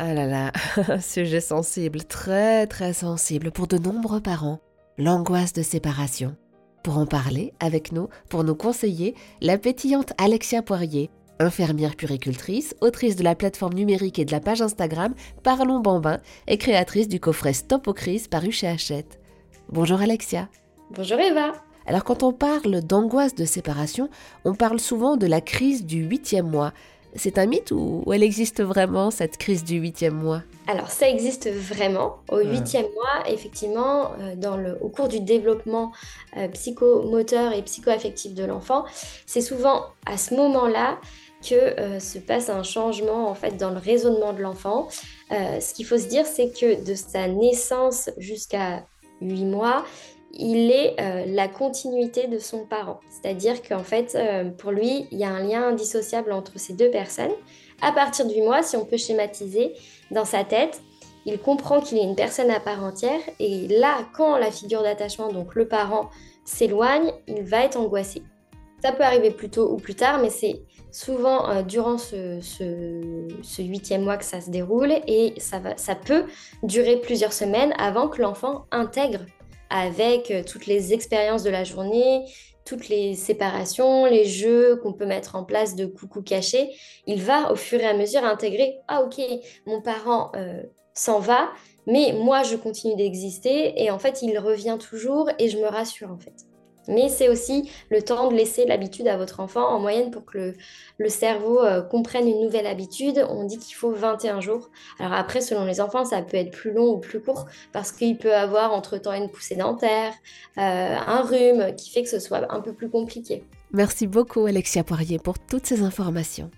Ah là là, sujet sensible, très très sensible pour de nombreux parents, l'angoisse de séparation. Pour en parler avec nous, pour nous conseiller, la pétillante Alexia Poirier, infirmière puricultrice, autrice de la plateforme numérique et de la page Instagram Parlons Bambin et créatrice du coffret Stop aux crises paru chez Hachette. Bonjour Alexia. Bonjour Eva. Alors quand on parle d'angoisse de séparation, on parle souvent de la crise du huitième mois. C'est un mythe ou elle existe vraiment, cette crise du huitième mois? Alors, ça existe vraiment. Au huitième mois, effectivement, euh, dans le, au cours du développement euh, psychomoteur et psychoaffectif de l'enfant, c'est souvent à ce moment-là que euh, se passe un changement en fait dans le raisonnement de l'enfant. ce qu'il faut se dire, c'est que de sa naissance jusqu'à 8 mois, il est euh, la continuité de son parent. C'est-à-dire qu'en fait, euh, pour lui, il y a un lien indissociable entre ces deux personnes. À partir du mois, si on peut schématiser, dans sa tête, il comprend qu'il est une personne à part entière. Et là, quand la figure d'attachement, donc le parent, s'éloigne, il va être angoissé. Ça peut arriver plus tôt ou plus tard, mais c'est souvent euh, durant ce, huitième mois que ça se déroule et ça peut durer plusieurs semaines avant que l'enfant intègre avec euh, toutes les expériences de la journée, toutes les séparations, les jeux qu'on peut mettre en place de coucou caché, il va au fur et à mesure intégrer ah ok mon parent euh, s'en va, mais moi je continue d'exister et en fait il revient toujours et je me rassure en fait. Mais c'est aussi le temps de laisser l'habitude à votre enfant. En moyenne, pour que le, cerveau euh, comprenne une nouvelle habitude, on dit qu'il faut 21 jours. Alors après, selon les enfants, ça peut être plus long ou plus court parce qu'il peut avoir entre-temps une poussée dentaire, euh, un rhume qui fait que ce soit un peu plus compliqué. Merci beaucoup Alexia Poirier pour toutes ces informations.